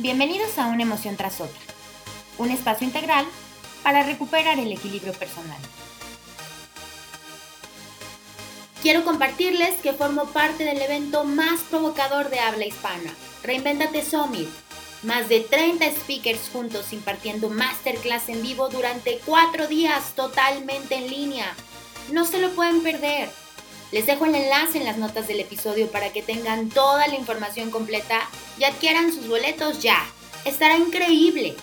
Bienvenidos a Una emoción tras otra, un espacio integral para recuperar el equilibrio personal. Quiero compartirles que formo parte del evento más provocador de habla hispana, Reinventate Summit. Más de 30 speakers juntos impartiendo masterclass en vivo durante cuatro días totalmente en línea. No se lo pueden perder. Les dejo el enlace en las notas del episodio para que tengan toda la información completa y adquieran sus boletos ya. Estará increíble.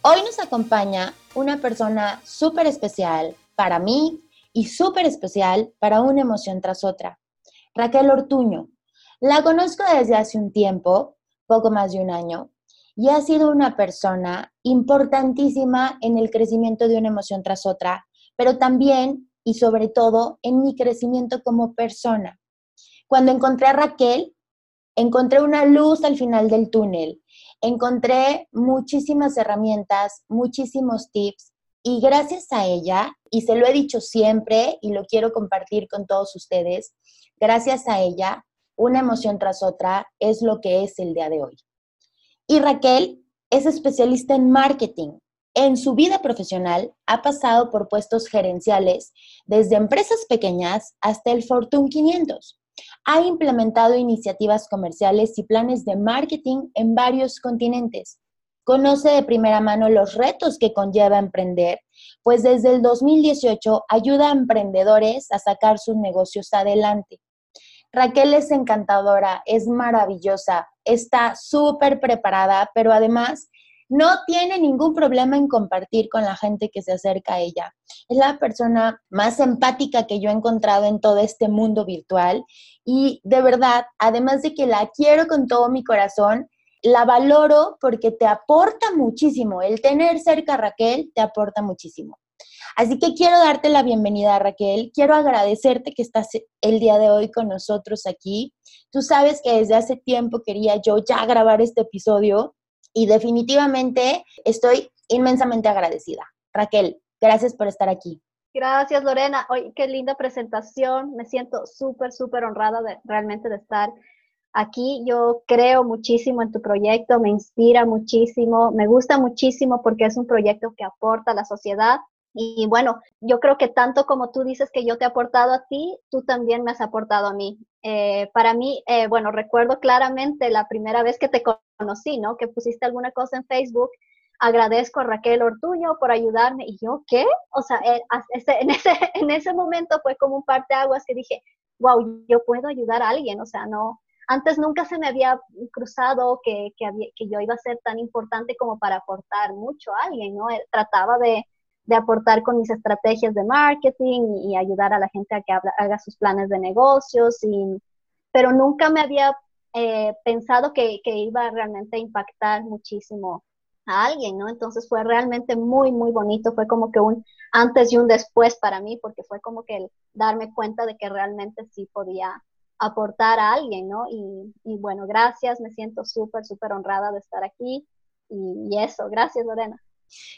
Hoy nos acompaña una persona súper especial para mí y súper especial para una emoción tras otra. Raquel Ortuño. La conozco desde hace un tiempo, poco más de un año, y ha sido una persona importantísima en el crecimiento de una emoción tras otra, pero también y sobre todo en mi crecimiento como persona. Cuando encontré a Raquel, encontré una luz al final del túnel, encontré muchísimas herramientas, muchísimos tips y gracias a ella, y se lo he dicho siempre y lo quiero compartir con todos ustedes, gracias a ella, una emoción tras otra es lo que es el día de hoy. Y Raquel es especialista en marketing. En su vida profesional ha pasado por puestos gerenciales desde empresas pequeñas hasta el Fortune 500. Ha implementado iniciativas comerciales y planes de marketing en varios continentes. Conoce de primera mano los retos que conlleva emprender, pues desde el 2018 ayuda a emprendedores a sacar sus negocios adelante. Raquel es encantadora, es maravillosa, está súper preparada, pero además no tiene ningún problema en compartir con la gente que se acerca a ella. Es la persona más empática que yo he encontrado en todo este mundo virtual y de verdad, además de que la quiero con todo mi corazón, la valoro porque te aporta muchísimo. El tener cerca a Raquel te aporta muchísimo. Así que quiero darte la bienvenida, Raquel. Quiero agradecerte que estás el día de hoy con nosotros aquí. Tú sabes que desde hace tiempo quería yo ya grabar este episodio y definitivamente estoy inmensamente agradecida. Raquel, gracias por estar aquí. Gracias, Lorena. Oye, qué linda presentación. Me siento súper, súper honrada realmente de estar aquí. Yo creo muchísimo en tu proyecto, me inspira muchísimo, me gusta muchísimo porque es un proyecto que aporta a la sociedad y bueno, yo creo que tanto como tú dices que yo te he aportado a ti, tú también me has aportado a mí. Eh, para mí, eh, bueno, recuerdo claramente la primera vez que te conocí, ¿no? Que pusiste alguna cosa en Facebook. Agradezco a Raquel Ortuño por ayudarme. Y yo, ¿qué? O sea, eh, en, ese, en ese momento fue como un par de aguas que dije, wow, yo puedo ayudar a alguien. O sea, no, antes nunca se me había cruzado que, que, que yo iba a ser tan importante como para aportar mucho a alguien, ¿no? Trataba de de aportar con mis estrategias de marketing y, ayudar a la gente a que haga sus planes de negocios, y, pero nunca me había eh, pensado que, que, iba realmente a impactar muchísimo a alguien, ¿no? Entonces fue realmente muy, muy bonito, fue como que un antes y un después para mí, porque fue como que el darme cuenta de que realmente sí podía aportar a alguien, ¿no? Y, y bueno, gracias, me siento súper, súper honrada de estar aquí y eso, gracias Lorena.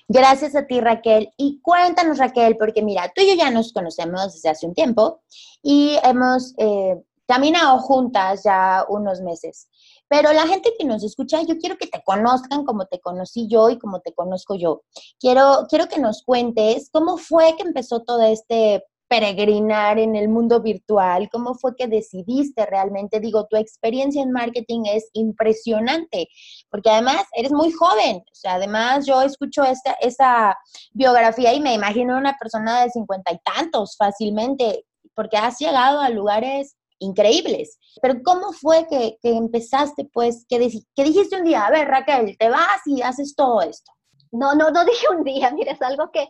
Gracias a ti, Raquel. Y cuéntanos, Raquel, porque mira, tú y yo ya nos conocemos desde hace un tiempo y hemos eh, caminado juntas ya unos meses. Pero la gente que nos escucha, yo quiero que te conozcan como te conocí yo y como te conozco yo. Quiero, quiero que nos cuentes cómo fue que empezó todo este peregrinar en el mundo virtual? ¿Cómo fue que decidiste realmente? Digo, tu experiencia en marketing es impresionante, porque además eres muy joven. O sea, además yo escucho esta, esa biografía y me imagino una persona de cincuenta y tantos fácilmente, porque has llegado a lugares increíbles. Pero ¿cómo fue que, empezaste, pues, que, que dijiste un día, a ver, Raquel, te vas y haces todo esto? No, no, no dije un día, mira, es algo que,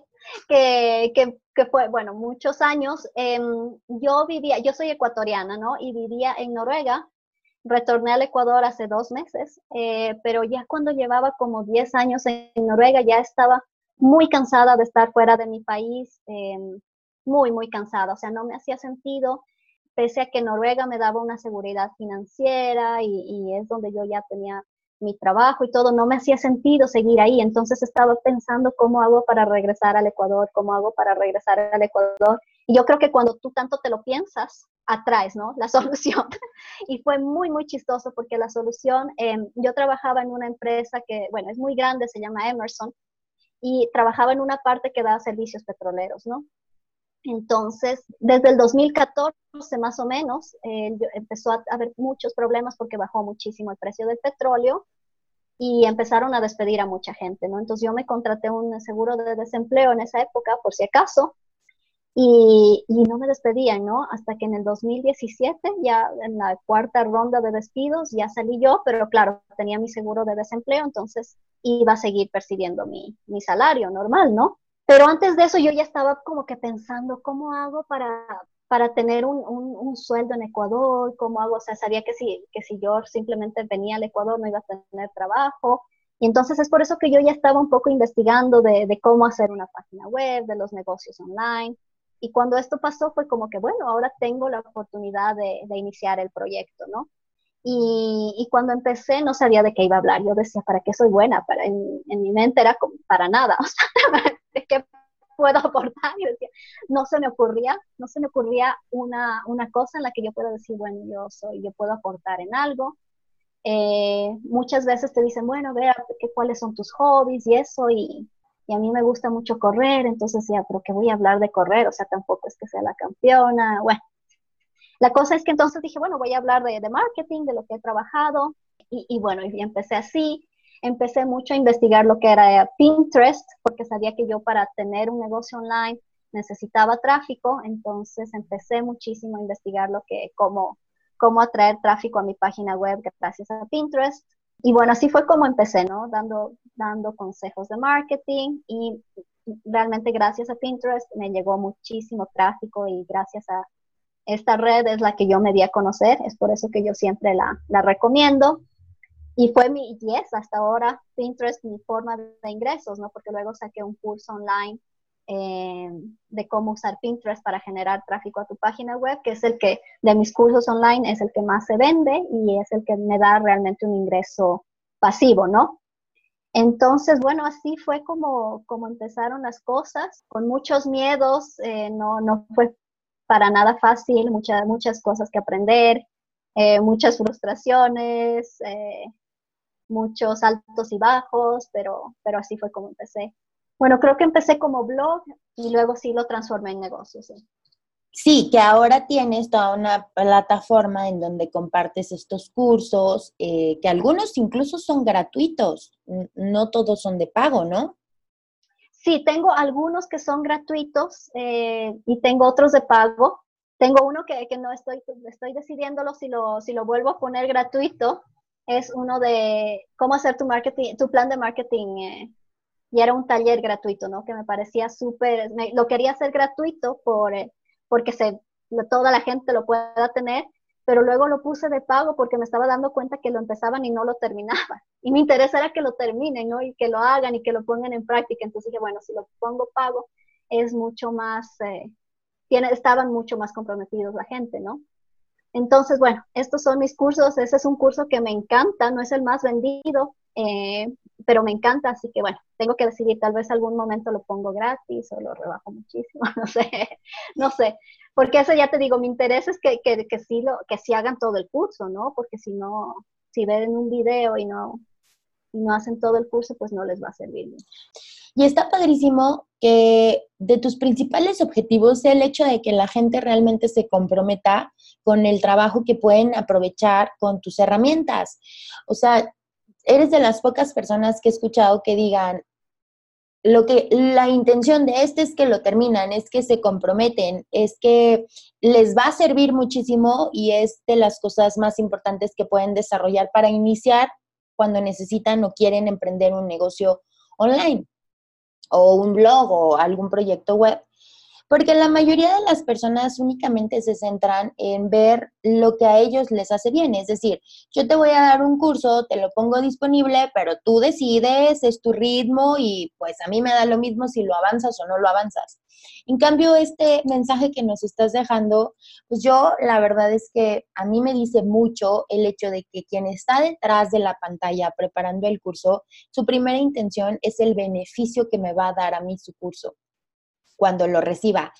que, que, fue, bueno, muchos años. Em, yo vivía, yo soy ecuatoriana, ¿no? Y vivía en Noruega. Retorné al Ecuador hace dos meses, eh, pero ya cuando llevaba como 10 años en, Noruega ya estaba muy cansada de estar fuera de mi país, em, muy, muy cansada, o sea, no me hacía sentido, pese a que Noruega me daba una seguridad financiera y, y es donde yo ya tenía mi trabajo y todo, no me hacía sentido seguir ahí. Entonces estaba pensando cómo hago para regresar al Ecuador, cómo hago para regresar al Ecuador. Y yo creo que cuando tú tanto te lo piensas, atraes, ¿no? La solución. y fue muy, muy chistoso porque la solución, em, yo trabajaba en una empresa que, bueno, es muy grande, se llama Emerson, y trabajaba en una parte que da servicios petroleros, ¿no? Entonces, desde el 2014 más o menos, eh, empezó a haber muchos problemas porque bajó muchísimo el precio del petróleo y empezaron a despedir a mucha gente, ¿no? Entonces yo me contraté un seguro de desempleo en esa época, por si acaso, y, y, no me despedían, ¿no? Hasta que en el 2017, ya en la cuarta ronda de despidos, ya salí yo, pero claro, tenía mi seguro de desempleo, entonces iba a seguir percibiendo mi, mi salario normal, ¿no? Pero antes de eso yo ya estaba como que pensando, ¿cómo hago para, para tener un, un, un, sueldo en Ecuador? ¿Cómo hago? O sea, sabía que si, que si yo simplemente venía al Ecuador no iba a tener trabajo. Y entonces es por eso que yo ya estaba un poco investigando de, de cómo hacer una página web, de los negocios online. Y cuando esto pasó fue como que, bueno, ahora tengo la oportunidad de, de iniciar el proyecto, ¿no? Y, y, cuando empecé no sabía de qué iba a hablar. Yo decía, ¿para qué soy buena? Para, en, en mi mente era como, para nada. O sea, ¿qué puedo aportar? Y no se me ocurría, no se me ocurría una, una cosa en la que yo pueda decir, bueno, yo soy, yo puedo aportar en algo. Eh, muchas veces te dicen, bueno, vea cuáles son tus hobbies y eso, y, y, a mí me gusta mucho correr, entonces ya, pero ¿qué voy a hablar de correr? O sea, tampoco es que sea la campeona, bueno. La cosa es que entonces dije, bueno, voy a hablar de, de marketing, de lo que he trabajado, y, y bueno, y empecé así, empecé mucho a investigar lo que era Pinterest, porque sabía que yo para tener un negocio online necesitaba tráfico, entonces empecé muchísimo a investigar lo que, cómo, cómo atraer tráfico a mi página web gracias a Pinterest. Y bueno, así fue como empecé, ¿no? Dando, dando consejos de marketing y realmente gracias a Pinterest me llegó muchísimo tráfico y gracias a esta red es la que yo me di a conocer, es por eso que yo siempre la, la recomiendo. Y fue mi, yes, hasta ahora Pinterest mi forma de ingresos, ¿no? Porque luego saqué un curso online eh, de cómo usar Pinterest para generar tráfico a tu página web, que es el que de mis cursos online es el que más se vende y es el que me da realmente un ingreso pasivo, ¿no? Entonces, bueno, así fue como, como empezaron las cosas, con muchos miedos, eh, no, no fue para nada fácil, muchas, muchas cosas que aprender, eh, muchas frustraciones, eh, muchos altos y bajos, pero, pero así fue como empecé. Bueno, creo que empecé como blog y luego sí lo transformé en negocio, sí. Sí, que ahora tienes toda una plataforma en donde compartes estos cursos, eh, que algunos incluso son gratuitos, no todos son de pago, ¿no? Sí, tengo algunos que son gratuitos eh, y tengo otros de pago. Tengo uno que, que, no estoy, estoy decidiéndolo si lo, si lo vuelvo a poner gratuito, es uno de cómo hacer tu marketing, tu plan de marketing. Eh, y era un taller gratuito, ¿no? Que me parecía súper, lo quería hacer gratuito por, eh, porque se, toda la gente lo pueda tener, pero luego lo puse de pago porque me estaba dando cuenta que lo empezaban y no lo terminaban. Y mi interés era que lo terminen, ¿no? Y que lo hagan y que lo pongan en práctica. Entonces dije, bueno, si lo pongo pago, es mucho más, eh, tiene, estaban mucho más comprometidos la gente, ¿no? Entonces, bueno, estos son mis cursos. Ese es un curso que me encanta, no es el más vendido, eh, pero me encanta, así que bueno, tengo que decidir, tal vez algún momento lo pongo gratis o lo rebajo muchísimo, no sé, no sé, porque eso ya te digo, mi interés es que, que, que, sí, lo, que sí hagan todo el curso, ¿no? Porque si no, si ven un video y no, y no hacen todo el curso, pues no les va a servir. Y está padrísimo que de tus principales objetivos sea el hecho de que la gente realmente se comprometa con el trabajo que pueden aprovechar con tus herramientas. O sea, eres de las pocas personas que he escuchado que digan, lo que la intención de este es que lo terminan, es que se comprometen, es que les va a servir muchísimo y es de las cosas más importantes que pueden desarrollar para iniciar cuando necesitan o quieren emprender un negocio online o un blog o algún proyecto web. Porque la mayoría de las personas únicamente se centran en ver lo que a ellos les hace bien. Es decir, yo te voy a dar un curso, te lo pongo disponible, pero tú decides, es tu ritmo y pues a mí me da lo mismo si lo avanzas o no lo avanzas. En cambio, este mensaje que nos estás dejando, pues yo la verdad es que a mí me dice mucho el hecho de que quien está detrás de la pantalla preparando el curso, su primera intención es el beneficio que me va a dar a mí su curso cuando lo reciba.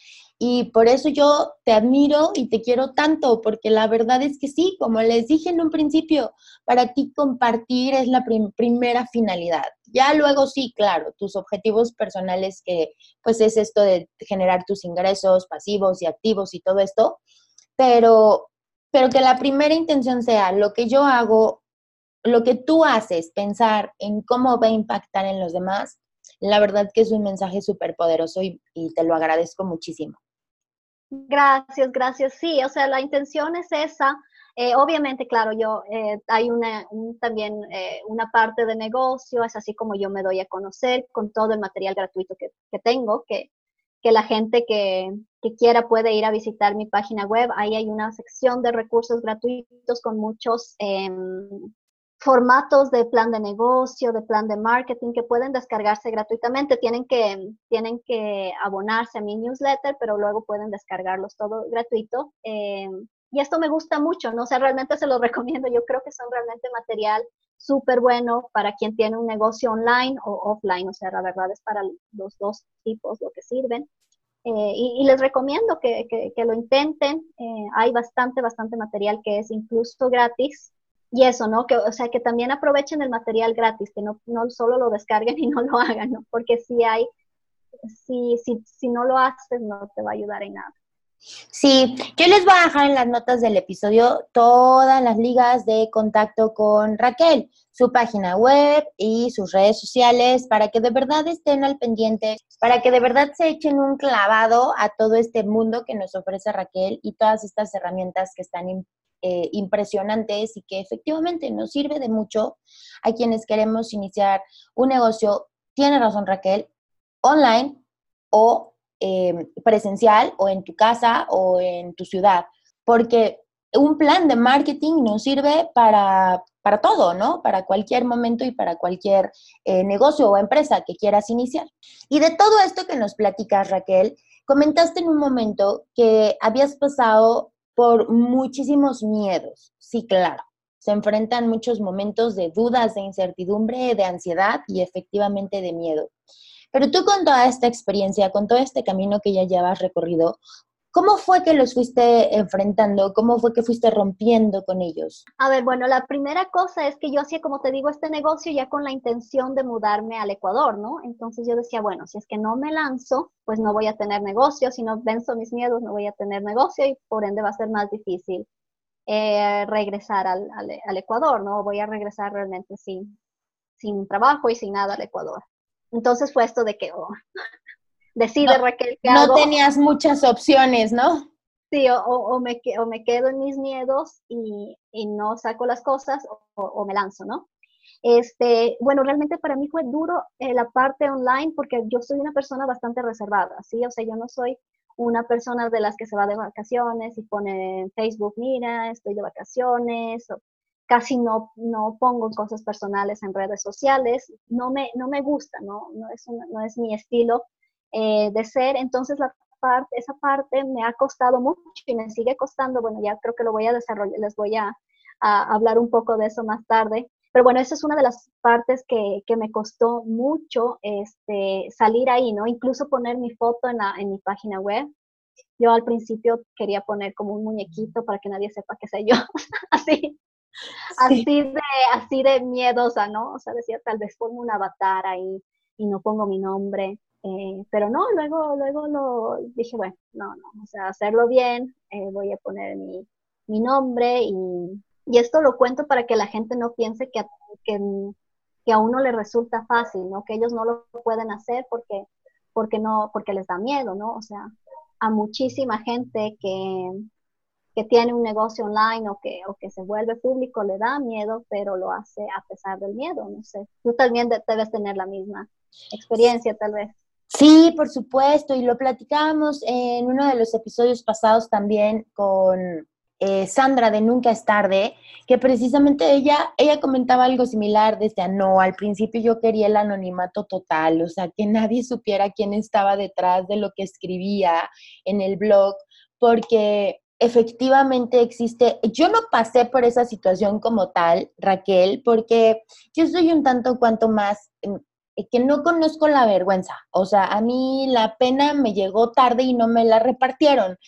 y por eso yo te admiro y te quiero tanto, porque la verdad es que sí, como les dije en un principio, para ti compartir es la primera finalidad. Ya luego sí, claro, tus objetivos personales que pues es esto de generar tus ingresos pasivos y activos y todo esto, pero pero que la primera intención sea lo que yo hago, lo que tú haces, pensar en cómo va a impactar en los demás, la verdad que es un mensaje súper poderoso y, te lo agradezco muchísimo. Gracias, gracias. Sí, o sea, la intención es esa. Eh, obviamente, claro, yo eh, hay una también eh, una parte de negocio, es así como yo me doy a conocer con todo el material gratuito que, que tengo, que, que la gente que, que, quiera puede ir a visitar mi página web. Ahí hay una sección de recursos gratuitos con muchos em, formatos de plan de negocio, de plan de marketing que pueden descargarse gratuitamente. Tienen que, tienen que abonarse a mi newsletter, pero luego pueden descargarlos todo gratuito. Eh, y esto me gusta mucho, ¿no? O sea, realmente se los recomiendo. Yo creo que son realmente material súper bueno para quien tiene un negocio online o offline. O sea, la verdad es para los dos tipos lo que sirven. Eh, y, les recomiendo que, que, lo intenten. Eh, hay bastante, bastante material que es incluso gratis y eso, ¿no? Que, o sea, que también aprovechen el material gratis, que no, no solo lo descarguen y no lo hagan, ¿no? Porque si hay, si, si, si no lo haces, no te va a ayudar en nada. Sí, yo les voy a dejar en las notas del episodio todas las ligas de contacto con Raquel, su página web y sus redes sociales para que de verdad estén al pendiente, para que de verdad se echen un clavado a todo este mundo que nos ofrece Raquel y todas estas herramientas que están eh, impresionantes y que efectivamente nos sirve de mucho a quienes queremos iniciar un negocio, tiene razón Raquel, online o em, presencial o en tu casa o en tu ciudad, porque un plan de marketing nos sirve para, para todo, ¿no? Para cualquier momento y para cualquier eh, negocio o empresa que quieras iniciar. Y de todo esto que nos platicas, Raquel, comentaste en un momento que habías pasado por muchísimos miedos. Sí, claro. Se enfrentan muchos momentos de dudas, de incertidumbre, de ansiedad y efectivamente de miedo. Pero tú con toda esta experiencia, con todo este camino que ya llevas recorrido, ¿Cómo fue que los fuiste enfrentando? ¿Cómo fue que fuiste rompiendo con ellos? A ver, bueno, la primera cosa es que yo hacía, como te digo, este negocio ya con la intención de mudarme al Ecuador, ¿no? Entonces yo decía, bueno, si es que no me lanzo, pues no voy a tener negocio, si no venzo mis miedos, no voy a tener negocio y por ende va a ser más difícil eh, regresar al, Ecuador, ¿no? Voy a regresar realmente sin, sin trabajo y sin nada al Ecuador. Entonces fue esto de que, oh, decide Raquel que No tenías muchas opciones, ¿no? Sí, o, o, me, o me quedo en mis miedos y, y no saco las cosas o, o, me lanzo, ¿no? Este, bueno, realmente para mí fue duro eh, la parte online porque yo soy una persona bastante reservada, ¿sí? O sea, yo no soy una persona de las que se va de vacaciones y pone en Facebook, mira, estoy de vacaciones, o casi no, no pongo cosas personales en redes sociales, no me, no me gusta, no, no, es, no es mi estilo eh, de ser. Entonces, la parte, esa parte me ha costado mucho y me sigue costando. Bueno, ya creo que lo voy a desarrollar, les voy a, hablar un poco de eso más tarde. Pero bueno, esa es una de las partes que, que, me costó mucho este, salir ahí, ¿no? Incluso poner mi foto en, la, en mi página web. Yo al principio quería poner como un muñequito para que nadie sepa que soy yo, así, así, de, así de miedosa, ¿no? O sea, decía, tal vez pongo un avatar ahí y no pongo mi nombre. Eh, pero no, luego, luego lo dije, bueno, no, no, o sea, hacerlo bien, eh, voy a poner mi, mi nombre y, y, esto lo cuento para que la gente no piense que, que, que, a uno le resulta fácil, ¿no? Que ellos no lo pueden hacer porque, porque, no, porque les da miedo, ¿no? O sea, a muchísima gente que, que tiene un negocio online o que, o que se vuelve público le da miedo, pero lo hace a pesar del miedo, no sé. Tú también debes tener la misma experiencia, tal vez. Sí, por supuesto, y lo platicábamos en uno de los episodios pasados también con eh, Sandra de Nunca es tarde, que precisamente ella, ella comentaba algo similar, decía, no, al principio yo quería el anonimato total, o sea, que nadie supiera quién estaba detrás de lo que escribía en el blog, porque efectivamente existe, yo no pasé por esa situación como tal, Raquel, porque yo soy un tanto cuanto más que no conozco la vergüenza. O sea, a mí la pena me llegó tarde y no me la repartieron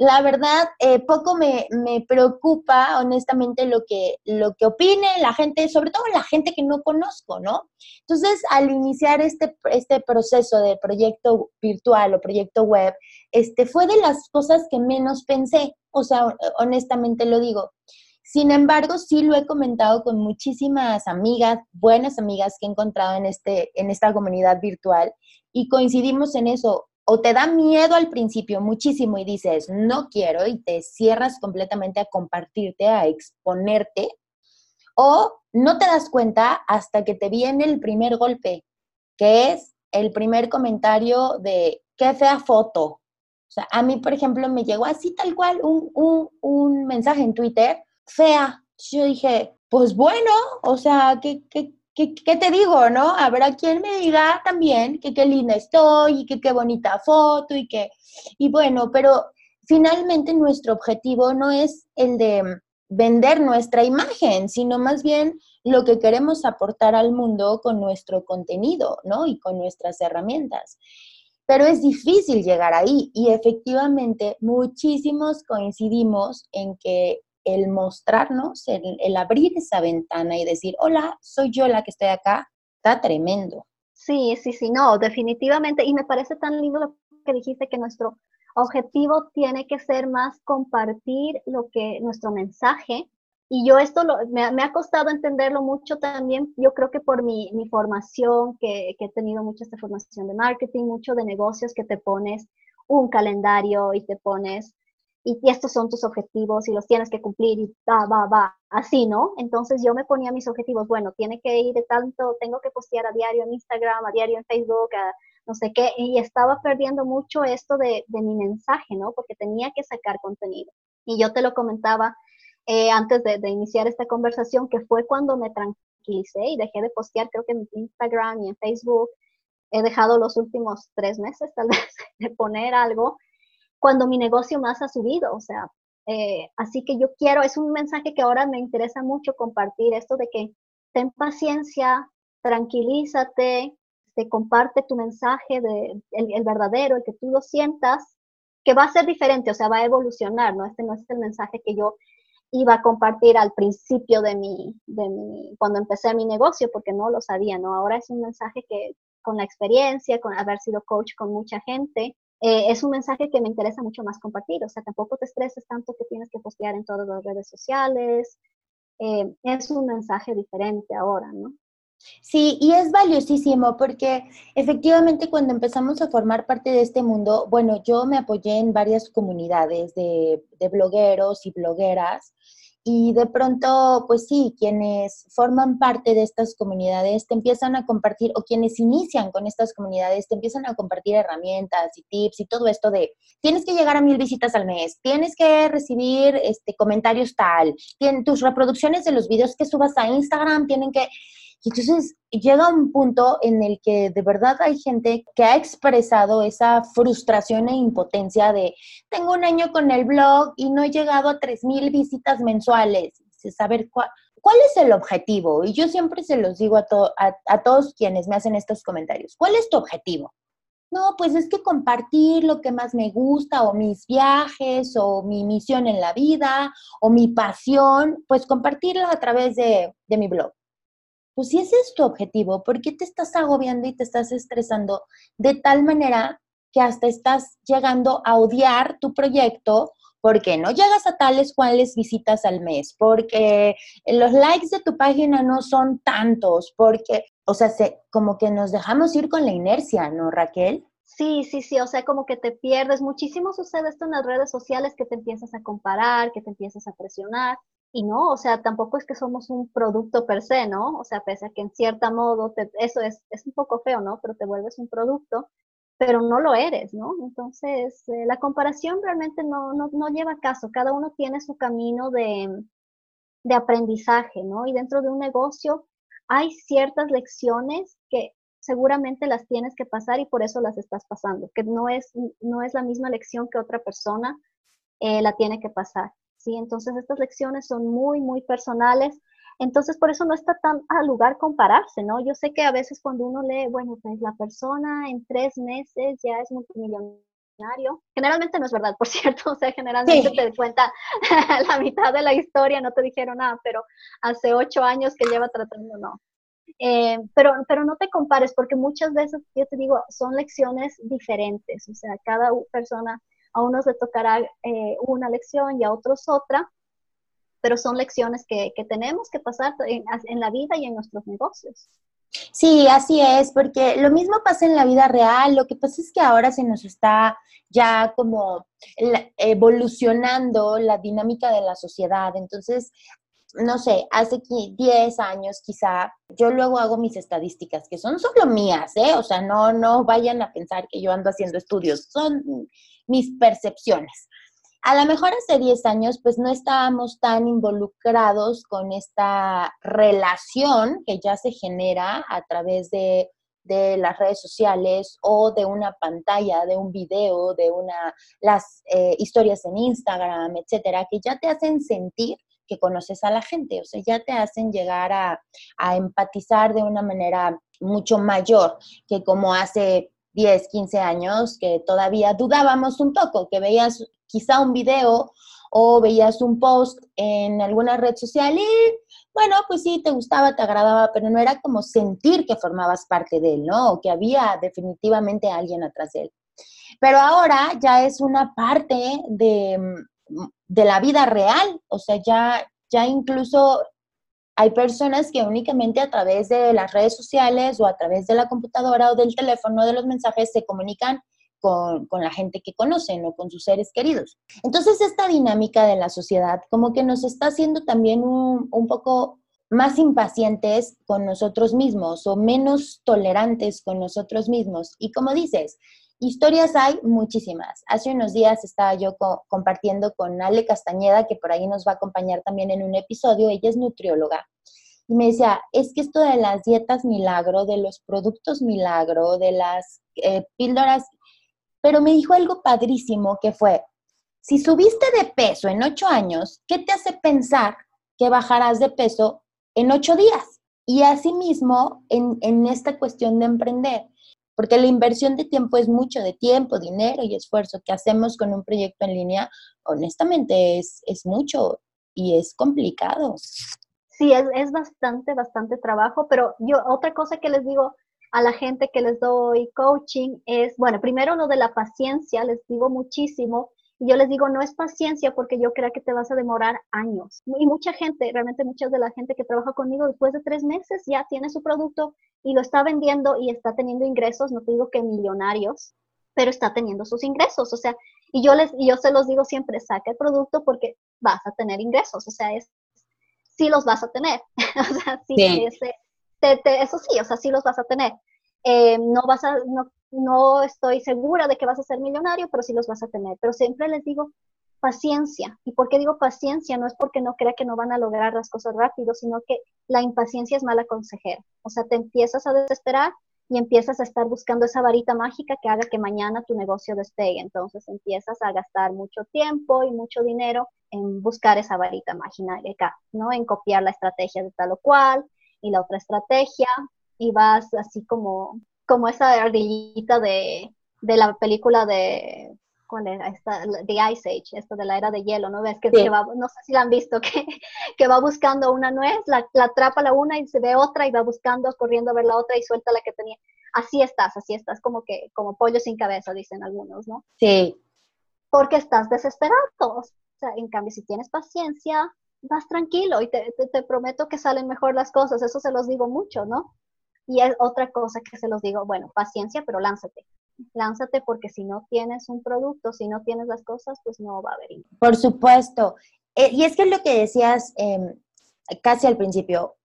la verdad, eh, poco me, preocupa, honestamente, lo que, lo que opine la gente, sobre todo la gente que no conozco, ¿no? Entonces, al iniciar este, este proceso de proyecto virtual o proyecto web, este, fue de las cosas que menos pensé, o sea, honestamente lo digo. Sin embargo, sí lo he comentado con muchísimas amigas, buenas amigas que he encontrado en, este, en esta comunidad virtual y coincidimos en eso o te da miedo al principio muchísimo y dices, no quiero y te cierras completamente a compartirte, a exponerte, o no te das cuenta hasta que te viene el primer golpe, que es el primer comentario de qué fea foto. O sea, a mí, por ejemplo, me llegó así tal cual un, un, mensaje en Twitter, fea. Yo dije, pues bueno, o sea, ¿qué, qué, ¿qué, te digo, no? Habrá quien me diga también que qué linda estoy y que qué bonita foto y que, y bueno, pero finalmente nuestro objetivo no es el de vender nuestra imagen, sino más bien lo que queremos aportar al mundo con nuestro contenido, ¿no? Y con nuestras herramientas. Pero es difícil llegar ahí y efectivamente muchísimos coincidimos en que el mostrarnos, el, abrir esa ventana y decir, hola, soy yo la que estoy acá, está tremendo. Sí, sí, sí, no, definitivamente. Y me parece tan lindo lo que dijiste que nuestro objetivo tiene que ser más compartir lo que nuestro mensaje. Y yo esto me, ha costado entenderlo mucho también, yo creo que por mi, formación, que, que, he tenido mucha esta formación de marketing, mucho de negocios, que te pones un calendario y te pones y, estos son tus objetivos y los tienes que cumplir y va, va, va, así, ¿no? Entonces yo me ponía mis objetivos, bueno, tiene que ir de tanto, tengo que postear a diario en Instagram, a diario en Facebook, a no sé qué, y estaba perdiendo mucho esto de, de mi mensaje, ¿no? Porque tenía que sacar contenido. Y yo te lo comentaba eh, antes de, de, iniciar esta conversación, que fue cuando me tranquilicé y dejé de postear, creo que en Instagram y en Facebook. He dejado los últimos tres meses, tal vez, de poner algo cuando mi negocio más ha subido, o sea, eh, así que yo quiero, es un mensaje que ahora me interesa mucho compartir, esto de que ten paciencia, tranquilízate, te comparte tu mensaje, de, el, verdadero, el que tú lo sientas, que va a ser diferente, o sea, va a evolucionar, ¿no? Este no es el mensaje que yo iba a compartir al principio de mi, de mi, cuando empecé mi negocio, porque no lo sabía, ¿no? Ahora es un mensaje que con la experiencia, con haber sido coach con mucha gente, eh, es un mensaje que me interesa mucho más compartir. O sea, tampoco te estreses tanto que tienes que postear en todas las redes sociales. Eh, es un mensaje diferente ahora, ¿no? Sí, y es valiosísimo porque efectivamente cuando empezamos a formar parte de este mundo, bueno, yo me apoyé en varias comunidades de, de blogueros y blogueras y de pronto, pues sí, quienes forman parte de estas comunidades te empiezan a compartir, o quienes inician con estas comunidades te empiezan a compartir herramientas y tips y todo esto de, tienes que llegar a mil visitas al mes, tienes que recibir este, comentarios tal, tus reproducciones de los videos que subas a Instagram tienen que... Y entonces llega un punto en el que de verdad hay gente que ha expresado esa frustración e impotencia de, tengo un año con el blog y no he llegado a 3.000 visitas mensuales. Saber cuál, cuál es el objetivo. Y yo siempre se los digo a, a, a todos quienes me hacen estos comentarios. ¿Cuál es tu objetivo? No, pues es que compartir lo que más me gusta o mis viajes o mi misión en la vida o mi pasión, pues compartirlo a través de, de mi blog. Pues si ese es tu objetivo, ¿por qué te estás agobiando y te estás estresando de tal manera que hasta estás llegando a odiar tu proyecto porque no llegas a tales cuales visitas al mes, porque los likes de tu página no son tantos, porque, o sea, se, como que nos dejamos ir con la inercia, ¿no, Raquel? Sí, sí, sí, o sea, como que te pierdes. Muchísimo sucede esto en las redes sociales, que te empiezas a comparar, que te empiezas a presionar. Y no, o sea, tampoco es que somos un producto per se, ¿no? O sea, pese a que en cierto modo, eso es, es un poco feo, ¿no? Pero te vuelves un producto, pero no lo eres, ¿no? Entonces, eh, la comparación realmente no, no, no, lleva caso. Cada uno tiene su camino de, de aprendizaje, ¿no? Y dentro de un negocio hay ciertas lecciones que seguramente las tienes que pasar y por eso las estás pasando, que no es, no es la misma lección que otra persona eh, la tiene que pasar. ¿Sí? Entonces estas lecciones son muy, muy personales. Entonces, por eso no está tan al lugar compararse, ¿no? Yo sé que a veces cuando uno lee, bueno, pues la persona en tres meses ya es multimillonario. Generalmente no es verdad, por cierto, o sea, generalmente te cuenta la mitad de la historia, no te dijeron nada, pero hace ocho años que lleva tratando, no. Eh, pero, pero no te compares, porque muchas veces, yo te digo, son lecciones diferentes, o sea, cada persona, a unos le tocará eh, una lección y a otros otra, pero son lecciones que, tenemos que pasar en, la vida y en nuestros negocios. Sí, así es, porque lo mismo pasa en la vida real, lo que pasa es que ahora se nos está ya como evolucionando la dinámica de la sociedad, entonces, no sé, hace 10 años quizá, yo luego hago mis estadísticas, que son solo mías, ¿eh? O sea, no, no vayan a pensar que yo ando haciendo estudios, son mis percepciones a lo mejor hace 10 años pues no estábamos tan involucrados con esta relación que ya se genera a través de, las redes sociales o de una pantalla, de un video, de una, las eh, historias en Instagram, etcétera, que ya te hacen sentir que conoces a la gente, o sea, ya te hacen llegar a, a empatizar de una manera mucho mayor que como hace 10, 15 años, que todavía dudábamos un poco, que veías quizá un video o veías un post en alguna red social y bueno, pues sí, te gustaba, te agradaba, pero no era como sentir que formabas parte de él, ¿no? O que había definitivamente alguien atrás de él. Pero ahora ya es una parte de, de la vida real, o sea, ya, ya incluso hay personas que únicamente a través de las redes sociales o a través de la computadora o del teléfono de los mensajes se comunican con, la gente que conocen o con sus seres queridos. Entonces, esta dinámica de la sociedad como que nos está haciendo también un, un poco más impacientes con nosotros mismos o menos tolerantes con nosotros mismos. Y como dices, historias hay muchísimas. Hace unos días estaba yo compartiendo con Ale Castañeda, que por ahí nos va a acompañar también en un episodio. Ella es nutrióloga. Y me decía, es que esto de las dietas milagro, de los productos milagro, de las eh, píldoras pero me dijo algo padrísimo que fue, si subiste de peso en ocho años, ¿qué te hace pensar que bajarás de peso en ocho días? Y asimismo, en, en esta cuestión de emprender, porque la inversión de tiempo es mucho de tiempo, dinero y esfuerzo que hacemos con un proyecto en línea, honestamente es, es mucho y es complicado. Sí, es, es bastante, bastante trabajo, pero yo otra cosa que les digo, a la gente que les doy coaching es, bueno, primero lo de la paciencia, les digo muchísimo, y yo les digo, no es paciencia porque yo creo que te vas a demorar años. Y mucha gente, realmente mucha de la gente que trabaja conmigo después de tres meses ya tiene su producto y lo está vendiendo y está teniendo ingresos, no te digo que millonarios, pero está teniendo sus ingresos. O sea, y yo, les, y yo se los digo siempre, saca el producto porque vas a tener ingresos. O sea, es, sí los vas a tener. o sea, sí, Ese, eso sí, o sea, sí los vas a tener. Eh, no vas a, no, no estoy segura de que vas a ser millonario, pero sí los vas a tener. Pero siempre les digo paciencia. ¿Y por qué digo paciencia? No es porque no crea que no van a lograr las cosas rápido, sino que la impaciencia es mala consejera. O sea, te empiezas a desesperar y empiezas a estar buscando esa varita mágica que haga que mañana tu negocio despegue. Entonces empiezas a gastar mucho tiempo y mucho dinero en buscar esa varita mágica, ¿no? En copiar la estrategia de tal o cual, y la otra estrategia y vas así como, como esa ardillita de, de la película de, ¿cuál era? Esta, The Ice Age, esto de la era de hielo, ¿no ves? Que, va, no sé si la han visto, que, que va buscando una nuez, la, la, atrapa la una y se ve otra y va buscando, corriendo a ver la otra y suelta la que tenía. Así estás, así estás, como que, como pollo sin cabeza, dicen algunos, ¿no? Sí. Porque estás desesperado. O sea, en cambio, si tienes paciencia, vas tranquilo y te, te, prometo que salen mejor las cosas, eso se los digo mucho, ¿no? Y es otra cosa que se los digo, bueno, paciencia, pero lánzate. Lánzate porque si no tienes un producto, si no tienes las cosas, pues no va a haber. Por supuesto. Eh, y es que lo que decías em, casi al principio.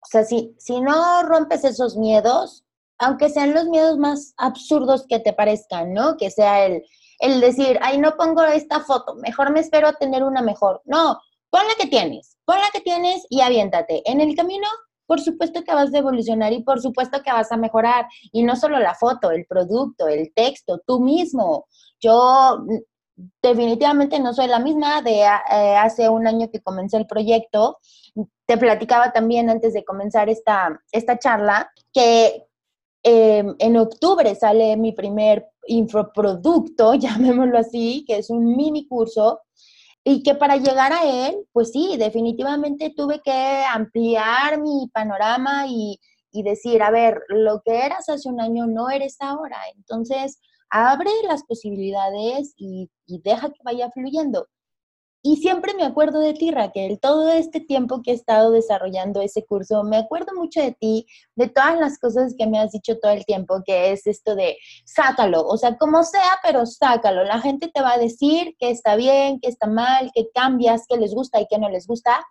O sea, si, si no rompes esos miedos, aunque sean los miedos más absurdos que te parezcan, ¿no? Que sea el, el decir, ay, no pongo esta foto, mejor me espero a tener una mejor. No, Pon la que tienes, pon la que tienes y aviéntate. En el camino, por supuesto que vas a evolucionar y por supuesto que vas a mejorar. Y no solo la foto, el producto, el texto, tú mismo. Yo definitivamente no soy la misma de eh, hace un año que comencé el proyecto. Te platicaba también antes de comenzar esta, esta charla que em, en octubre sale mi primer infoproducto, llamémoslo así, que es un mini curso y que para llegar a él, pues sí, definitivamente tuve que ampliar mi panorama y, y decir, a ver, lo que eras hace un año no eres ahora. Entonces, abre las posibilidades y, deja que vaya fluyendo. Y siempre me acuerdo de ti, Raquel, todo este tiempo que he estado desarrollando ese curso, me acuerdo mucho de ti, de todas las cosas que me has dicho todo el tiempo, que es esto de sácalo, o sea, como sea, pero sácalo. La gente te va a decir que está bien, que está mal, que cambias, que les gusta y que no les gusta,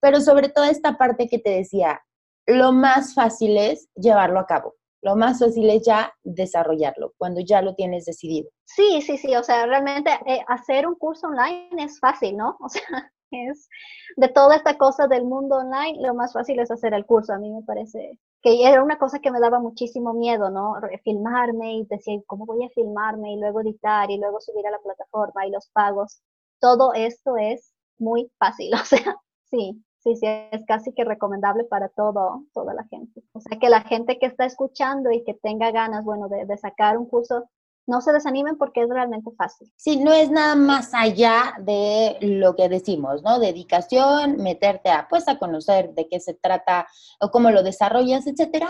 pero sobre todo esta parte que te decía, lo más fácil es llevarlo a cabo. Lo más fácil es ya desarrollarlo, cuando ya lo tienes decidido. Sí, sí, sí, o sea, realmente eh, hacer un curso online es fácil, ¿no? O sea, es de toda esta cosa del mundo online, lo más fácil es hacer el curso, a mí me parece que era una cosa que me daba muchísimo miedo, ¿no? Filmarme y decir, ¿cómo voy a filmarme? Y luego editar y luego subir a la plataforma y los pagos. Todo esto es muy fácil, o sea, sí, sí, sí, es casi que recomendable para todo, toda la gente. O sea, que la gente que está escuchando y que tenga ganas, bueno, de, de sacar un curso, no se desanimen porque es realmente fácil. Sí, no es nada más allá de lo que decimos, ¿no? Dedicación, meterte a, pues, a conocer de qué se trata o cómo lo desarrollas, etcétera,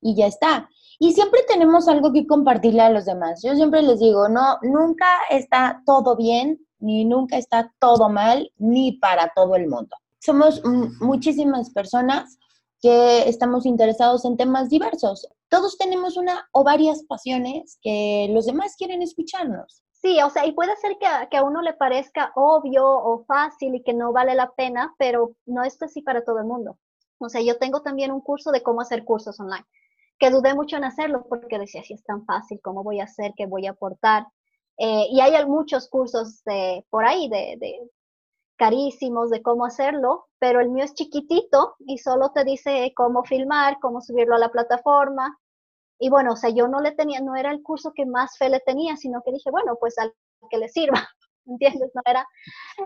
y ya está. Y siempre tenemos algo que compartirle a los demás. Yo siempre les digo, no, nunca está todo bien, ni nunca está todo mal, ni para todo el mundo somos muchísimas personas que estamos interesados en temas diversos. Todos tenemos una o varias pasiones que los demás quieren escucharnos. Sí, o sea, y puede ser que que a uno le parezca obvio o fácil y que no vale la pena, pero no es así para todo el mundo. O sea, yo tengo también un curso de cómo hacer cursos online, que dudé mucho en hacerlo porque decía, si es tan fácil, ¿cómo voy a hacer? ¿Qué voy a aportar? Eh, y hay muchos cursos de, por ahí de, carísimos de cómo hacerlo, pero el mío es chiquitito y solo te dice cómo filmar, cómo subirlo a la plataforma. Y bueno, o sea, yo no le tenía, no era el curso que más fe le tenía, sino que dije, bueno, pues al que le sirva, ¿entiendes? No era,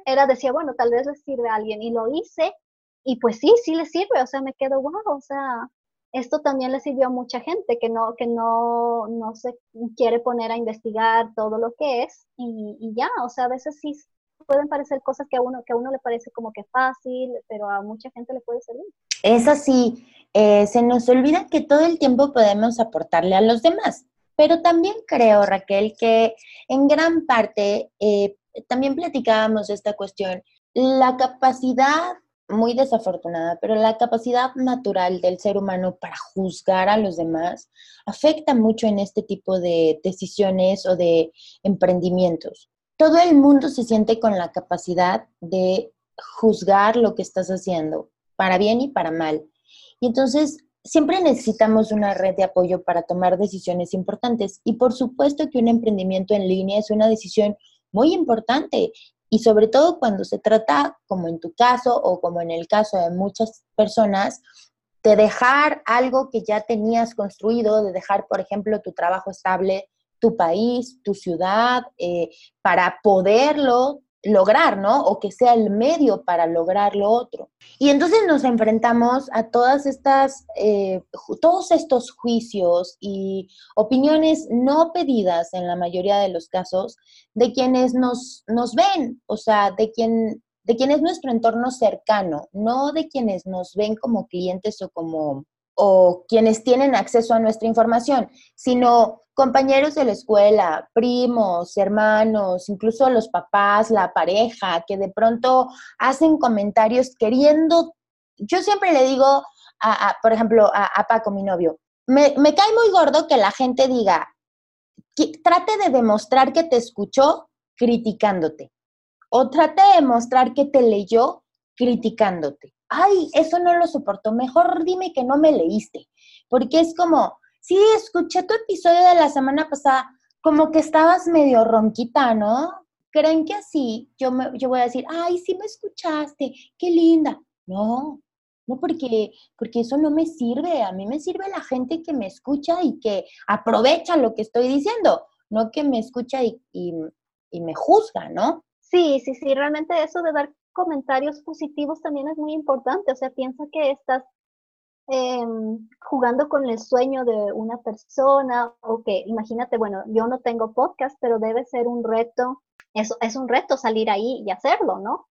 era, decía, bueno, tal vez le sirve a alguien. Y lo hice y pues sí, sí le sirve, o sea, me quedo, wow, o sea, esto también le sirvió a mucha gente que no, que no, no se quiere poner a investigar todo lo que es y, y ya, o sea, a veces sí pueden parecer cosas que a uno, que a uno le parece como que fácil, pero a mucha gente le puede servir. Es así, eh, se nos olvida que todo el tiempo podemos aportarle a los demás, pero también creo, Raquel, que en gran parte, eh, también platicábamos esta cuestión, la capacidad muy desafortunada, pero la capacidad natural del ser humano para juzgar a los demás afecta mucho en este tipo de decisiones o de emprendimientos todo el mundo se siente con la capacidad de juzgar lo que estás haciendo, para bien y para mal. Y entonces siempre necesitamos una red de apoyo para tomar decisiones importantes. Y por supuesto que un emprendimiento en línea es una decisión muy importante. Y sobre todo cuando se trata, como en tu caso o como en el caso de muchas personas, de dejar algo que ya tenías construido, de dejar, por ejemplo, tu trabajo estable, tu país, tu ciudad, eh, para poderlo lograr, ¿no? O que sea el medio para lograr lo otro. Y entonces nos enfrentamos a todas estas, eh, todos estos juicios y opiniones no pedidas en la mayoría de los casos de quienes nos, nos ven, o sea, de quien, de quien es nuestro entorno cercano, no de quienes nos ven como clientes o como o quienes tienen acceso a nuestra información, sino compañeros de la escuela, primos, hermanos, incluso los papás, la pareja, que de pronto hacen comentarios queriendo, yo siempre le digo, a, por ejemplo, a, Paco, mi novio, me, cae muy gordo que la gente diga, trate de demostrar que te escuchó criticándote, o trate de demostrar que te leyó criticándote ay, eso no lo soporto, mejor dime que no me leíste, porque es como, sí, escuché tu episodio de la semana pasada, como que estabas medio ronquita, ¿no? ¿Creen que así yo, me, yo voy a decir, ay, sí me escuchaste, qué linda? No, no porque, porque eso no me sirve, a mí me sirve la gente que me escucha y que aprovecha lo que estoy diciendo, no que me escucha y, y me juzga, ¿no? Sí, sí, sí, realmente eso de dar comentarios positivos también es muy importante. O sea, piensa que estás em, jugando con el sueño de una persona o que, imagínate, bueno, yo no tengo podcast, pero debe ser un reto, es, es un reto salir ahí y hacerlo, ¿no?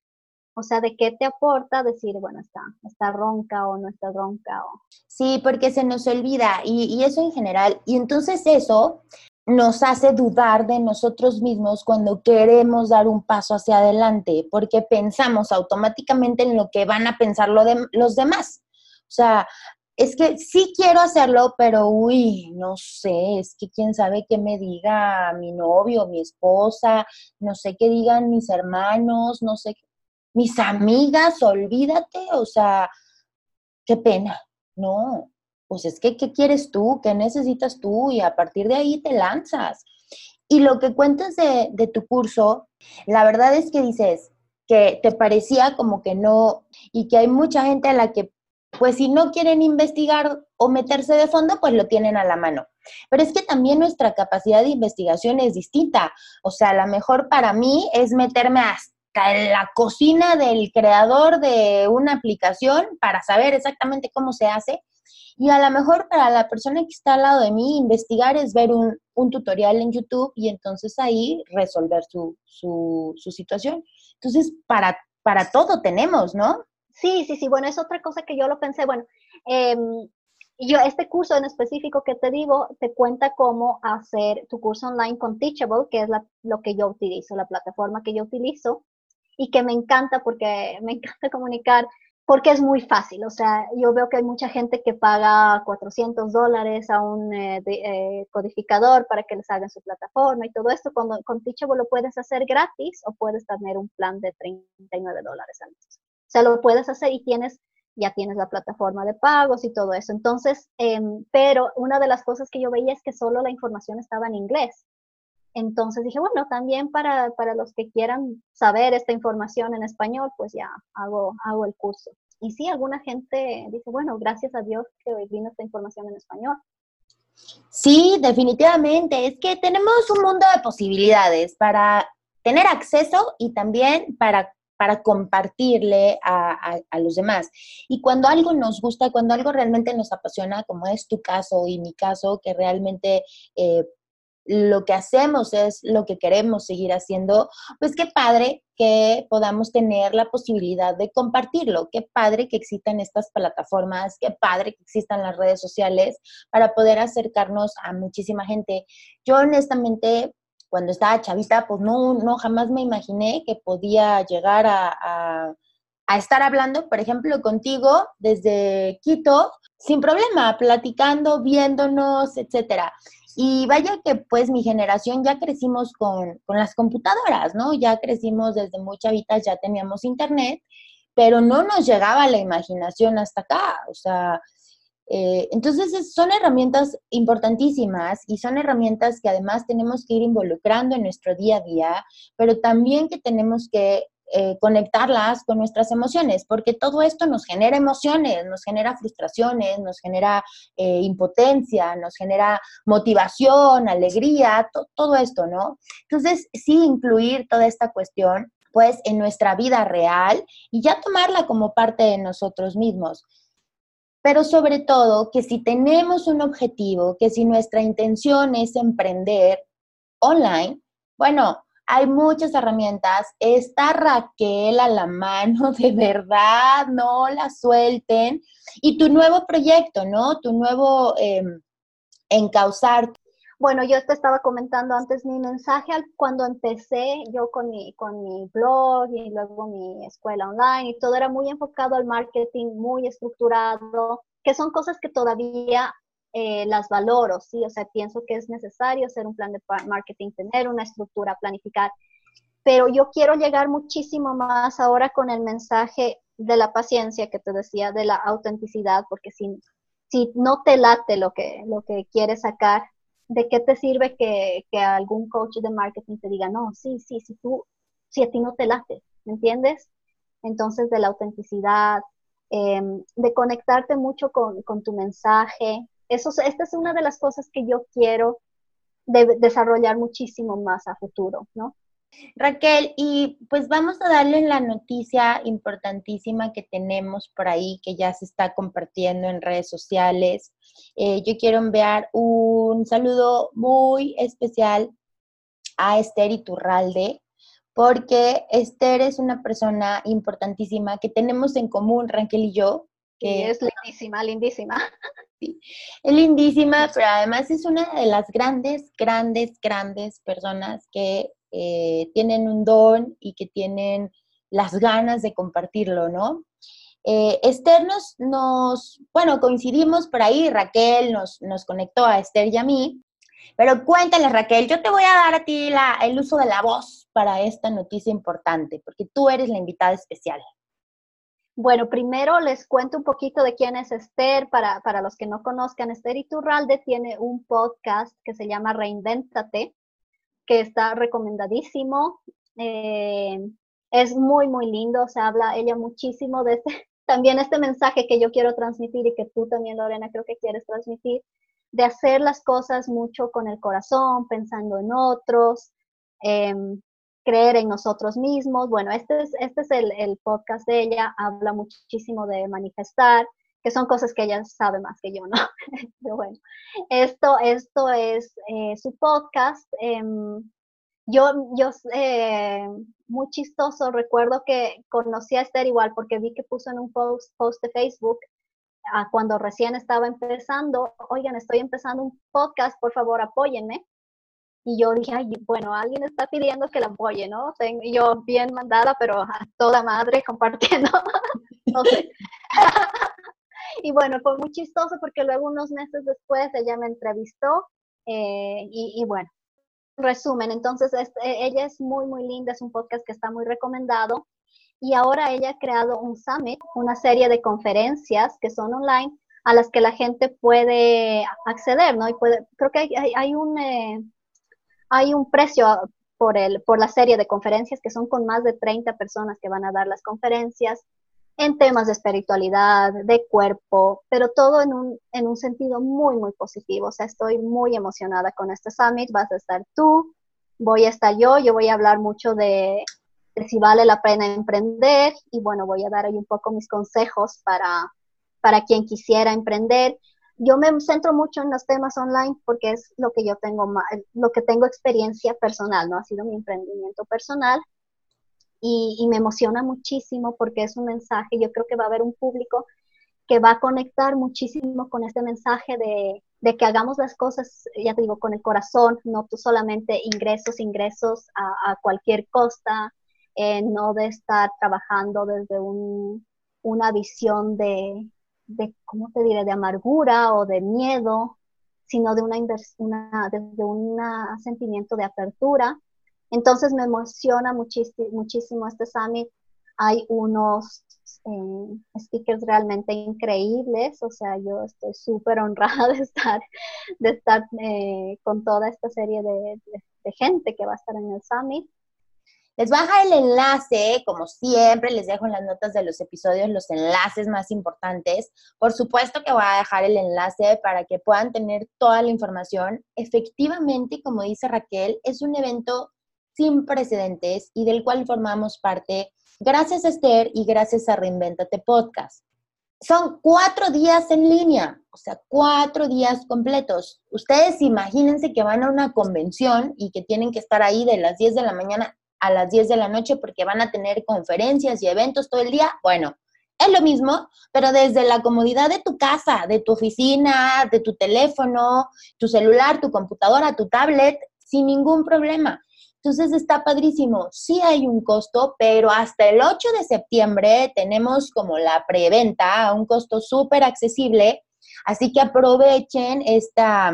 O sea, ¿de qué te aporta decir, bueno, está, está ronca o no está ronca? O... Sí, porque se nos olvida y, y, eso en general. Y entonces eso nos hace dudar de nosotros mismos cuando queremos dar un paso hacia adelante, porque pensamos automáticamente en lo que van a pensar los demás. O sea, es que sí quiero hacerlo, pero uy, no sé, es que quién sabe qué me diga mi novio, mi esposa, no sé qué digan mis hermanos, no sé, mis amigas, olvídate, o sea, qué pena, no, pues es que, ¿qué quieres tú? ¿Qué necesitas tú? Y a partir de ahí te lanzas. Y lo que cuentas de, de tu curso, la verdad es que dices que te parecía como que no, y que hay mucha gente a la que, pues si no quieren investigar o meterse de fondo, pues lo tienen a la mano. Pero es que también nuestra capacidad de investigación es distinta. O sea, a lo mejor para mí es meterme hasta en la cocina del creador de una aplicación para saber exactamente cómo se hace y a lo mejor para la persona que está al lado de mí, investigar es ver un, tutorial en YouTube y entonces ahí resolver su, situación. Entonces, para, para todo tenemos, ¿no? Sí, sí, sí. Bueno, es otra cosa que yo lo pensé. Bueno, eh, yo, este curso en específico que te digo, te cuenta cómo hacer tu curso online con Teachable, que es lo que yo utilizo, la plataforma que yo utilizo, y que me encanta porque me encanta comunicar porque es muy fácil. O sea, yo veo que hay mucha gente que paga 400 dólares a un eh, eh, codificador para que les hagan su plataforma y todo esto. Cuando con Teachable lo puedes hacer gratis o puedes tener un plan de 39 dólares al mes. O sea, lo puedes hacer y tienes ya tienes la plataforma de pagos y todo eso. Entonces, em, pero una de las cosas que yo veía es que solo la información estaba en inglés. Entonces dije, bueno, también para, para, los que quieran saber esta información en español, pues ya hago, hago el curso. Y sí, alguna gente dice, bueno, gracias a Dios que hoy vino esta información en español. Sí, definitivamente. Es que tenemos un mundo de posibilidades para tener acceso y también para, para compartirle a, a, los demás. Y cuando algo nos gusta, cuando algo realmente nos apasiona, como es tu caso y mi caso, que realmente eh, lo que hacemos es lo que queremos seguir haciendo, pues qué padre que podamos tener la posibilidad de compartirlo, qué padre que existan estas plataformas, qué padre que existan las redes sociales para poder acercarnos a muchísima gente. Yo honestamente, cuando estaba chavita, pues no, no jamás me imaginé que podía llegar a, a estar hablando, por ejemplo, contigo desde Quito, sin problema, platicando, viéndonos, etcétera. Y vaya que pues mi generación ya crecimos con, las computadoras, ¿no? Ya crecimos desde muy chavitas, ya teníamos internet, pero no nos llegaba la imaginación hasta acá. O sea, eh, entonces son herramientas importantísimas y son herramientas que además tenemos que ir involucrando en nuestro día a día, pero también que tenemos que eh, conectarlas con nuestras emociones, porque todo esto nos genera emociones, nos genera frustraciones, nos genera eh, impotencia, nos genera motivación, alegría, todo esto, ¿no? Entonces, sí incluir toda esta cuestión pues en nuestra vida real y ya tomarla como parte de nosotros mismos. Pero sobre todo que si tenemos un objetivo, que si nuestra intención es emprender online, bueno, hay muchas herramientas. Está Raquel a la mano, de verdad, no la suelten. Y tu nuevo proyecto, ¿no? Tu nuevo eh, encauzar. Bueno, yo te estaba comentando antes mi mensaje cuando empecé yo con mi, con mi blog y luego mi escuela online y todo era muy enfocado al marketing, muy estructurado, que son cosas que todavía eh, las valoro, ¿sí? O sea, pienso que es necesario hacer un plan de marketing, tener una estructura, planificar, pero yo quiero llegar muchísimo más ahora con el mensaje de la paciencia que te decía, de la autenticidad, porque si, si no te late lo que, lo que quieres sacar, ¿de qué te sirve que, que algún coach de marketing te diga, no, sí, sí, si tú, si a ti no te late, ¿me entiendes? Entonces, de la autenticidad, em, de conectarte mucho con, con, tu mensaje, eso, esta es una de las cosas que yo quiero desarrollar muchísimo más a futuro, ¿no? Raquel, y pues vamos a darle la noticia importantísima que tenemos por ahí, que ya se está compartiendo en redes sociales. Eh, yo quiero enviar un saludo muy especial a Esther Iturralde, porque Esther es una persona importantísima que tenemos en común, Raquel y yo. Que es lindísima, lindísima. Sí, es lindísima, pero además es una de las grandes, grandes, grandes personas que eh, tienen un don y que tienen las ganas de compartirlo, ¿no? Eh, Esther nos, bueno, coincidimos por ahí, Raquel nos, nos conectó a Esther y a mí, pero cuéntale, Raquel, yo te voy a dar a ti el uso de la voz para esta noticia importante, porque tú eres la invitada especial. Bueno, primero les cuento un poquito de quién es Esther. Para, para los que no conozcan, Esther Iturralde tiene un podcast que se llama Reinvéntate que está recomendadísimo. Eh, es muy, muy lindo, se habla ella muchísimo de este, también este mensaje que yo quiero transmitir y que tú también, Lorena, creo que quieres transmitir, de hacer las cosas mucho con el corazón, pensando en otros, em, creer en nosotros mismos. Bueno, este es, este es el, podcast de ella, habla muchísimo de manifestar, que son cosas que ella sabe más que yo, ¿no? Pero bueno, esto, esto es eh, su podcast. Em, yo, yo eh, muy chistoso, recuerdo que conocí a Esther igual porque vi que puso en un post, post de Facebook cuando recién estaba empezando, oigan, estoy empezando un podcast, por favor apóyenme. Y yo dije, bueno, alguien está pidiendo que la apoye, ¿no? Y yo bien mandada, pero a toda madre compartiendo. y bueno, fue muy chistoso porque luego unos meses después ella me entrevistó eh, y, bueno, resumen, entonces e, ella es muy, muy linda, es un podcast que está muy recomendado y ahora ella ha creado un summit, una serie de conferencias que son online a las que la gente puede acceder, ¿no? Y creo que hay, hay, un, eh, hay un precio por, el, por la serie de conferencias que son con más de 30 personas que van a dar las conferencias en temas de espiritualidad, de cuerpo, pero todo en un, en un sentido muy, muy positivo. O sea, estoy muy emocionada con este summit. Vas a estar tú, voy a estar yo, yo voy a hablar mucho de, si vale la pena emprender y bueno, voy a dar ahí un poco mis consejos para, para quien quisiera emprender. Yo me centro mucho en los temas online porque es lo que yo tengo, lo que tengo experiencia personal, ¿no? Ha sido mi emprendimiento personal y, me emociona muchísimo porque es un mensaje, yo creo que va a haber un público que va a conectar muchísimo con este mensaje de, que hagamos las cosas, ya te digo, con el corazón, no solamente ingresos, ingresos a, cualquier costa, eh, no de estar trabajando desde una visión de, de, ¿cómo te diré?, de amargura o de miedo, sino de una, desde un sentimiento de apertura entonces me emociona muchísimo, este summit. Hay unos eh, speakers realmente increíbles, o sea, yo estoy súper honrada de estar, de estar eh, con toda esta serie de, gente que va a estar en el summit. Les baja el enlace, como siempre, les dejo en las notas de los episodios los enlaces más importantes. Por supuesto que voy a dejar el enlace para que puedan tener toda la información. Efectivamente, como dice Raquel, es un evento sin precedentes y del cual formamos parte gracias a Esther y gracias a Reinventate Podcast. Son cuatro días en línea, o sea, cuatro días completos. Ustedes imagínense que van a una convención y que tienen que estar ahí de las 10 de la mañana a las 10 de la noche porque van a tener conferencias y eventos todo el día. Bueno, es lo mismo, pero desde la comodidad de tu casa, de tu oficina, de tu teléfono, tu celular, tu computadora, tu tablet, sin ningún problema. Entonces está padrísimo. Sí hay un costo, pero hasta el 8 de septiembre tenemos como la preventa a un costo súper accesible. Así que aprovechen esta,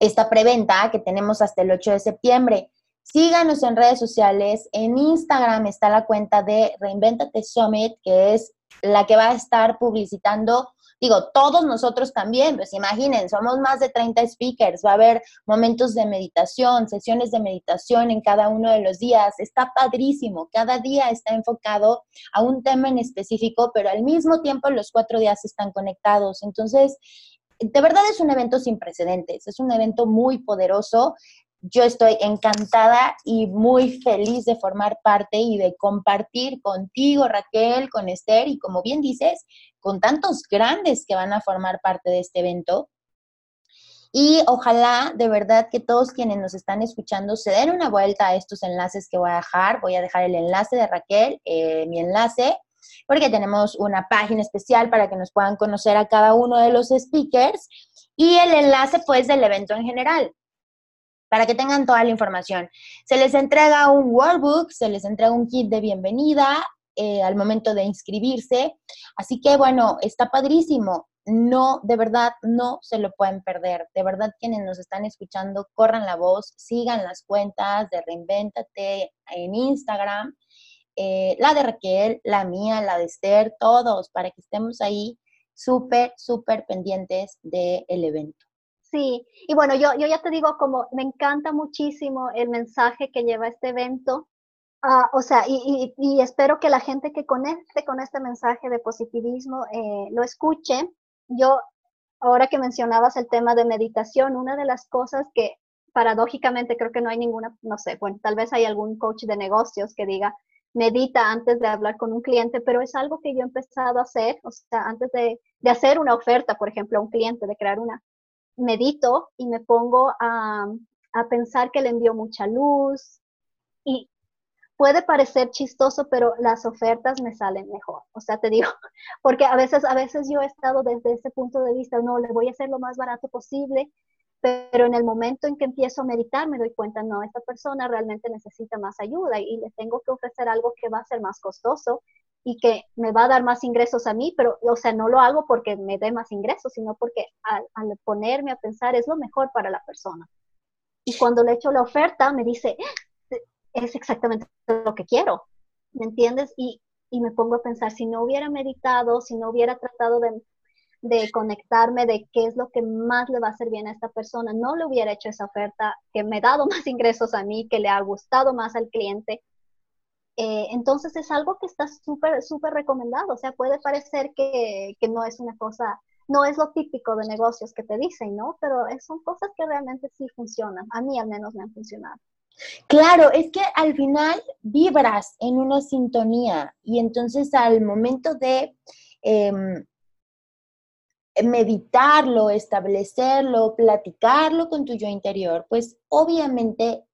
esta preventa que tenemos hasta el 8 de septiembre. Síganos en redes sociales. En Instagram está la cuenta de Reinventate Summit, que es la que va a estar publicitando Digo, todos nosotros también, pues imaginen, somos más de 30 speakers, va a haber momentos de meditación, sesiones de meditación en cada uno de los días. Está padrísimo, cada día está enfocado a un tema en específico, pero al mismo tiempo los cuatro días están conectados. Entonces, de verdad es un evento sin precedentes, es un evento muy poderoso. Yo estoy encantada y muy feliz de formar parte y de compartir contigo, Raquel, con Esther y como bien dices, con tantos grandes que van a formar parte de este evento. Y ojalá de verdad que todos quienes nos están escuchando se den una vuelta a estos enlaces que voy a dejar. Voy a dejar el enlace de Raquel, eh, mi enlace, porque tenemos una página especial para que nos puedan conocer a cada uno de los speakers y el enlace pues del evento en general para que tengan toda la información. Se les entrega un workbook, se les entrega un kit de bienvenida eh, al momento de inscribirse. Así que bueno, está padrísimo. No, de verdad, no se lo pueden perder. De verdad, quienes nos están escuchando, corran la voz, sigan las cuentas de Reinventate en Instagram, eh, la de Raquel, la mía, la de Esther, todos, para que estemos ahí súper, súper pendientes del evento. Sí, y bueno, yo, yo ya te digo, como me encanta muchísimo el mensaje que lleva este evento, uh, o sea, y, y, y, espero que la gente que conecte con este mensaje de positivismo eh, lo escuche. Yo, ahora que mencionabas el tema de meditación, una de las cosas que paradójicamente creo que no hay ninguna, no sé, bueno, tal vez hay algún coach de negocios que diga, medita antes de hablar con un cliente, pero es algo que yo he empezado a hacer, o sea, antes de, de hacer una oferta, por ejemplo, a un cliente, de crear una medito y me pongo a, pensar que le envío mucha luz y puede parecer chistoso, pero las ofertas me salen mejor. O sea, te digo, porque a veces, a veces yo he estado desde ese punto de vista, no, le voy a hacer lo más barato posible, pero en el momento en que empiezo a meditar me doy cuenta, no, esta persona realmente necesita más ayuda y le tengo que ofrecer algo que va a ser más costoso y que me va a dar más ingresos a mí, pero, o sea, no lo hago porque me dé más ingresos, sino porque al, ponerme a pensar es lo mejor para la persona. Y cuando le echo la oferta, me dice, es exactamente lo que quiero, ¿me entiendes? Y, y me pongo a pensar, si no hubiera meditado, si no hubiera tratado de, de conectarme de qué es lo que más le va a hacer bien a esta persona, no le hubiera hecho esa oferta que me ha dado más ingresos a mí, que le ha gustado más al cliente, eh, entonces es algo que está súper, súper recomendado. O sea, puede parecer que, que, no es una cosa, no es lo típico de negocios que te dicen, ¿no? Pero son cosas que realmente sí funcionan. A mí al menos me han funcionado. Claro, es que al final vibras en una sintonía y entonces al momento de em, meditarlo, establecerlo, platicarlo con tu yo interior, pues obviamente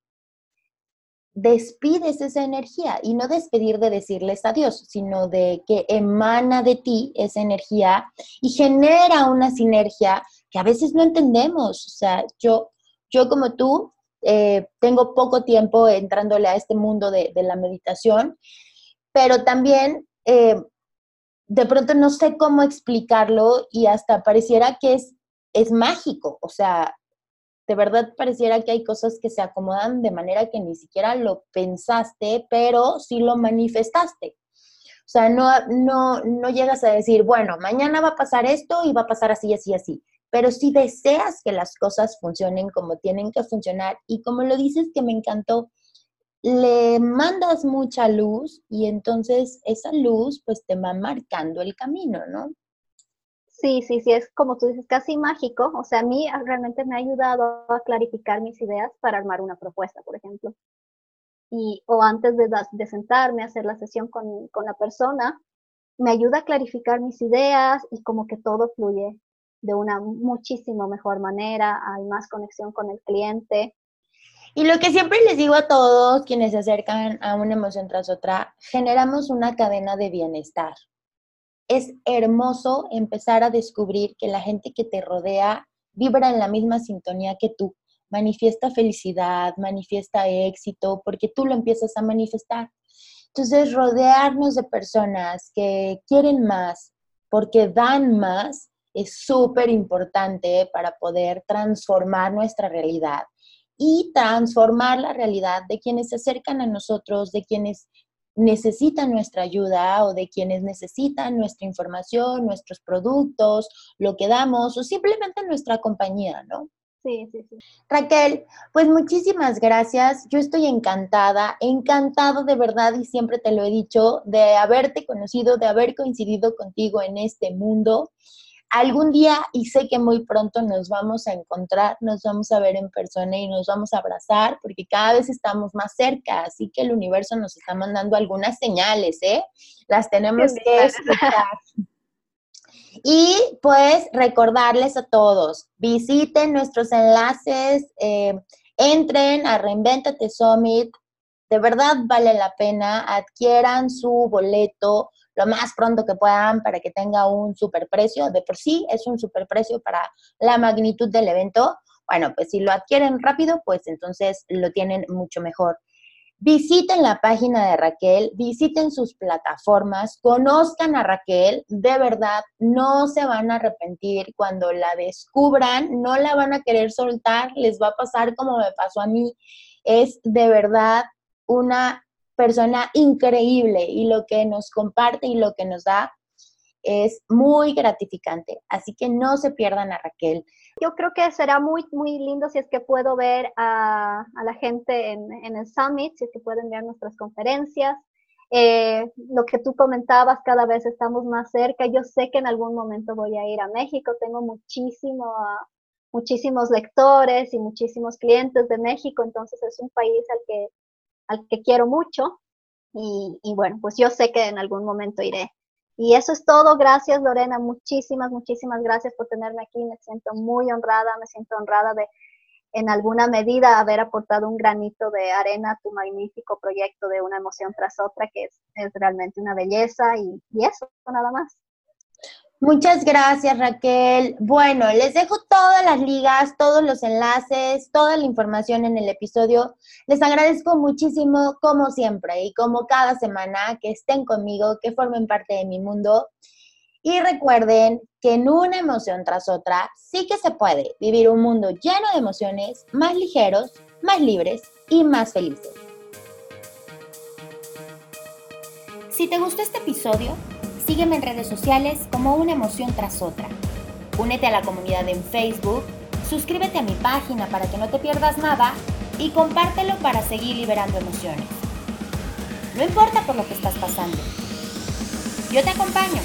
despides esa energía y no despedir de decirles adiós, sino de que emana de ti esa energía y genera una sinergia que a veces no entendemos. O sea, yo, yo como tú, eh, tengo poco tiempo entrándole a este mundo de, la meditación, pero también eh, de pronto no sé cómo explicarlo y hasta pareciera que es, es mágico. O sea, de verdad pareciera que hay cosas que se acomodan de manera que ni siquiera lo pensaste, pero sí lo manifestaste. O sea, no, no, no llegas a decir, bueno, mañana va a pasar esto y va a pasar así, así, así. Pero si deseas que las cosas funcionen como tienen que funcionar y como lo dices que me encantó, le mandas mucha luz y entonces esa luz pues te va marcando el camino, ¿no? Sí, sí, sí, es como tú dices, casi mágico. O sea, a mí realmente me ha ayudado a clarificar mis ideas para armar una propuesta, por ejemplo. Y, o antes de, sentarme a hacer la sesión con la persona, me ayuda a clarificar mis ideas y como que todo fluye de una muchísimo mejor manera, hay más conexión con el cliente. Y lo que siempre les digo a todos quienes se acercan a una emoción tras otra, generamos una cadena de bienestar es hermoso empezar a descubrir que la gente que te rodea vibra en la misma sintonía que tú, manifiesta felicidad, manifiesta éxito, porque tú lo empiezas a manifestar. Entonces, rodearnos de personas que quieren más, porque dan más, es súper importante para poder transformar nuestra realidad y transformar la realidad de quienes se acercan a nosotros, de quienes necesitan nuestra ayuda o de quienes necesitan nuestra información, nuestros productos, lo que damos o simplemente nuestra compañía, ¿no? Sí, sí, sí. Raquel, pues muchísimas gracias. Yo estoy encantada, encantado de verdad y siempre te lo he dicho, de haberte conocido, de haber coincidido contigo en este mundo. Algún día, y sé que muy pronto nos vamos a encontrar, nos vamos a ver en persona y nos vamos a abrazar, porque cada vez estamos más cerca, así que el universo nos está mandando algunas señales, ¿eh? Las tenemos que escuchar. Y pues recordarles a todos, visiten nuestros enlaces, eh, entren a Reinventate Summit, de verdad vale la pena, adquieran su boleto lo más pronto que puedan para que tenga un superprecio. De por sí es un superprecio para la magnitud del evento. Bueno, pues si lo adquieren rápido, pues entonces lo tienen mucho mejor. Visiten la página de Raquel, visiten sus plataformas, conozcan a Raquel, de verdad no se van a arrepentir cuando la descubran, no la van a querer soltar, les va a pasar como me pasó a mí. Es de verdad una persona increíble y lo que nos comparte y lo que nos da es muy gratificante. Así que no se pierdan a Raquel. Yo creo que será muy, muy lindo si es que puedo ver a, la gente en, el Summit, si es que pueden ver nuestras conferencias. Eh, lo que tú comentabas, cada vez estamos más cerca. Yo sé que en algún momento voy a ir a México. Tengo muchísimo, muchísimos lectores y muchísimos clientes de México, entonces es un país al que al que quiero mucho. Y, bueno, pues yo sé que en algún momento iré. Y eso es todo. Gracias, Lorena. Muchísimas, muchísimas gracias por tenerme aquí. Me siento muy honrada, me siento honrada de, en alguna medida, haber aportado un granito de arena a tu magnífico proyecto de una emoción tras otra, que es, realmente una belleza. Y, y eso, nada más. Muchas gracias, Raquel. Bueno, les dejo todas las ligas, todos los enlaces, toda la información en el episodio. Les agradezco muchísimo, como siempre, y como cada semana, que estén conmigo, que formen parte de mi mundo. Y recuerden que en una emoción tras otra sí que se puede vivir un mundo lleno de emociones más ligeros, más libres y más felices. Si te gustó este episodio, Sígueme en redes sociales como una emoción tras otra. Únete a la comunidad en Facebook, suscríbete a mi página para que no te pierdas nada y compártelo para seguir liberando emociones. No importa por lo que estás pasando. Yo te acompaño.